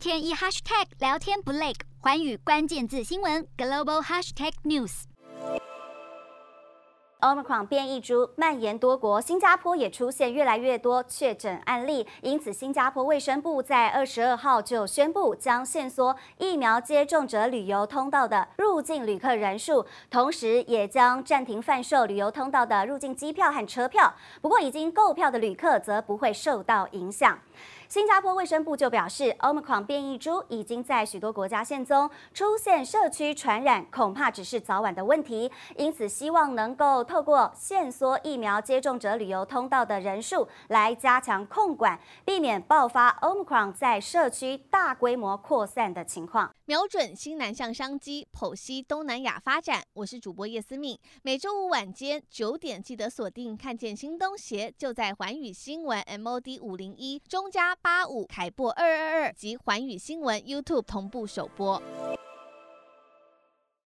天一 hashtag 聊天不累，环宇关键字新闻 global hashtag news。Omicron 变异株蔓延多国，新加坡也出现越来越多确诊案例，因此新加坡卫生部在二十二号就宣布将限缩疫苗接种者旅游通道的入境旅客人数，同时也将暂停贩售旅游通道的入境机票和车票。不过，已经购票的旅客则不会受到影响。新加坡卫生部就表示，Omicron 变异株已经在许多国家现踪，出现社区传染，恐怕只是早晚的问题。因此，希望能够透过限缩疫苗接种者旅游通道的人数，来加强控管，避免爆发 Omicron 在社区大规模扩散的情况。瞄准新南向商机，剖析东南亚发展。我是主播叶思敏，每周五晚间九点记得锁定，看见新东协就在寰宇新闻 MOD 五零一中加。八五凯播二二二及环宇新闻 YouTube 同步首播。